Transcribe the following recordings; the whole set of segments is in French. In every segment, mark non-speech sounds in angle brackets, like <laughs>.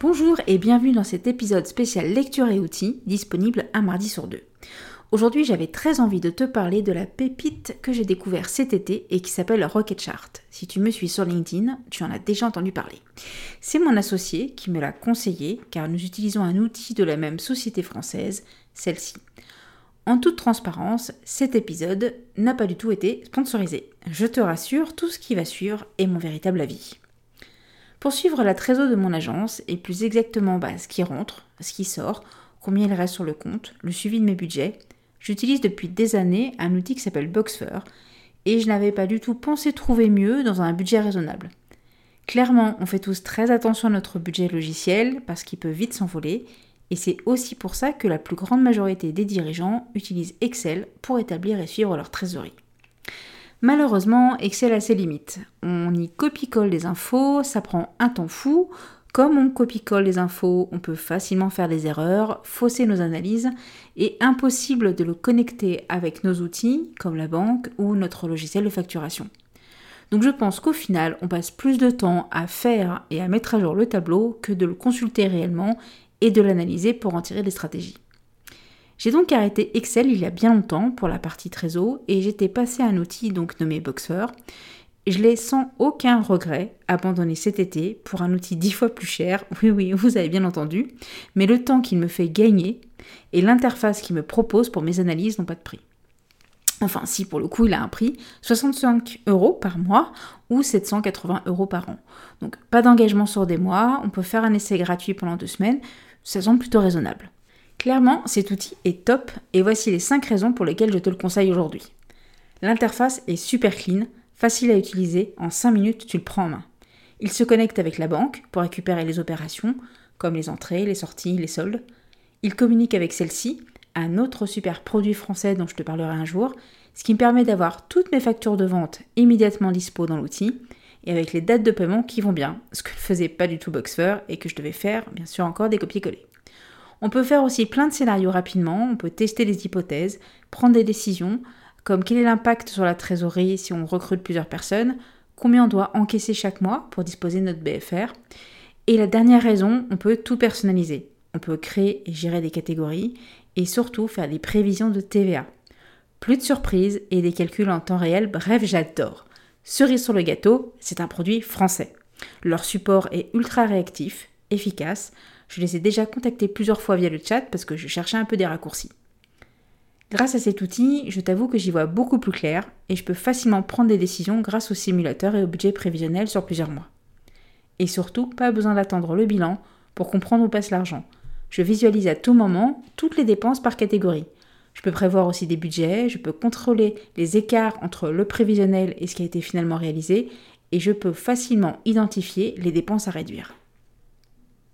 Bonjour et bienvenue dans cet épisode spécial lecture et outils disponible un mardi sur deux. Aujourd'hui, j'avais très envie de te parler de la pépite que j'ai découvert cet été et qui s'appelle Rocket Chart. Si tu me suis sur LinkedIn, tu en as déjà entendu parler. C'est mon associé qui me l'a conseillé car nous utilisons un outil de la même société française, celle-ci. En toute transparence, cet épisode n'a pas du tout été sponsorisé. Je te rassure, tout ce qui va suivre est mon véritable avis. Pour suivre la trésor de mon agence, et plus exactement bah, ce qui rentre, ce qui sort, combien il reste sur le compte, le suivi de mes budgets, j'utilise depuis des années un outil qui s'appelle Boxfer, et je n'avais pas du tout pensé trouver mieux dans un budget raisonnable. Clairement, on fait tous très attention à notre budget logiciel parce qu'il peut vite s'envoler, et c'est aussi pour ça que la plus grande majorité des dirigeants utilisent Excel pour établir et suivre leur trésorerie. Malheureusement, Excel a ses limites. On y copie-colle des infos, ça prend un temps fou. Comme on copie-colle les infos, on peut facilement faire des erreurs, fausser nos analyses, et impossible de le connecter avec nos outils, comme la banque ou notre logiciel de facturation. Donc je pense qu'au final, on passe plus de temps à faire et à mettre à jour le tableau que de le consulter réellement et de l'analyser pour en tirer des stratégies. J'ai donc arrêté Excel il y a bien longtemps pour la partie trésor et j'étais passé à un outil donc nommé Boxer. Je l'ai sans aucun regret abandonné cet été pour un outil dix fois plus cher, <laughs> oui oui, vous avez bien entendu, mais le temps qu'il me fait gagner et l'interface qu'il me propose pour mes analyses n'ont pas de prix. Enfin, si pour le coup il a un prix, 65 euros par mois ou 780 euros par an. Donc pas d'engagement sur des mois, on peut faire un essai gratuit pendant deux semaines, ça semble plutôt raisonnable. Clairement, cet outil est top et voici les 5 raisons pour lesquelles je te le conseille aujourd'hui. L'interface est super clean, facile à utiliser, en 5 minutes tu le prends en main. Il se connecte avec la banque pour récupérer les opérations, comme les entrées, les sorties, les soldes. Il communique avec celle-ci, un autre super produit français dont je te parlerai un jour, ce qui me permet d'avoir toutes mes factures de vente immédiatement dispo dans l'outil et avec les dates de paiement qui vont bien, ce que ne faisait pas du tout Boxfer et que je devais faire bien sûr encore des copier-coller. On peut faire aussi plein de scénarios rapidement, on peut tester des hypothèses, prendre des décisions, comme quel est l'impact sur la trésorerie si on recrute plusieurs personnes, combien on doit encaisser chaque mois pour disposer de notre BFR. Et la dernière raison, on peut tout personnaliser. On peut créer et gérer des catégories et surtout faire des prévisions de TVA. Plus de surprises et des calculs en temps réel, bref, j'adore. Cerise sur le gâteau, c'est un produit français. Leur support est ultra réactif, efficace, je les ai déjà contactés plusieurs fois via le chat parce que je cherchais un peu des raccourcis. Grâce à cet outil, je t'avoue que j'y vois beaucoup plus clair et je peux facilement prendre des décisions grâce au simulateur et au budget prévisionnel sur plusieurs mois. Et surtout, pas besoin d'attendre le bilan pour comprendre où passe l'argent. Je visualise à tout moment toutes les dépenses par catégorie. Je peux prévoir aussi des budgets, je peux contrôler les écarts entre le prévisionnel et ce qui a été finalement réalisé, et je peux facilement identifier les dépenses à réduire.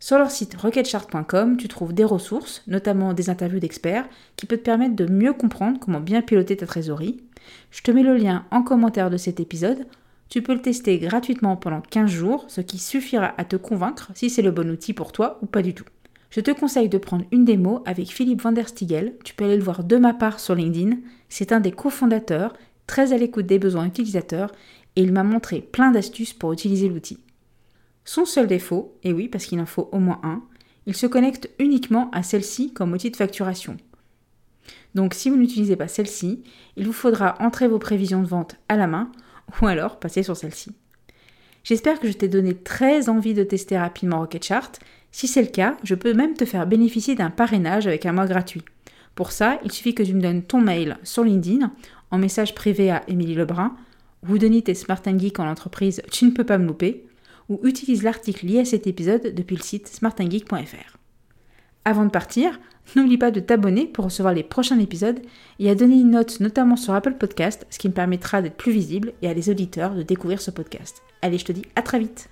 Sur leur site rocketchart.com, tu trouves des ressources, notamment des interviews d'experts, qui peuvent te permettre de mieux comprendre comment bien piloter ta trésorerie. Je te mets le lien en commentaire de cet épisode. Tu peux le tester gratuitement pendant 15 jours, ce qui suffira à te convaincre si c'est le bon outil pour toi ou pas du tout. Je te conseille de prendre une démo avec Philippe van der Stiegel. Tu peux aller le voir de ma part sur LinkedIn. C'est un des cofondateurs, très à l'écoute des besoins utilisateurs, et il m'a montré plein d'astuces pour utiliser l'outil. Son seul défaut, et oui parce qu'il en faut au moins un, il se connecte uniquement à celle-ci comme outil de facturation. Donc si vous n'utilisez pas celle-ci, il vous faudra entrer vos prévisions de vente à la main ou alors passer sur celle-ci. J'espère que je t'ai donné très envie de tester rapidement Rocket Chart. Si c'est le cas, je peux même te faire bénéficier d'un parrainage avec un mois gratuit. Pour ça, il suffit que tu me donnes ton mail sur LinkedIn, en message privé à Émilie Lebrun, ou Denis et Smart Geek en entreprise Tu ne peux pas me louper, ou utilise l'article lié à cet épisode depuis le site smartandgeek.fr. Avant de partir, n'oublie pas de t'abonner pour recevoir les prochains épisodes et à donner une note notamment sur Apple Podcast, ce qui me permettra d'être plus visible et à les auditeurs de découvrir ce podcast. Allez, je te dis à très vite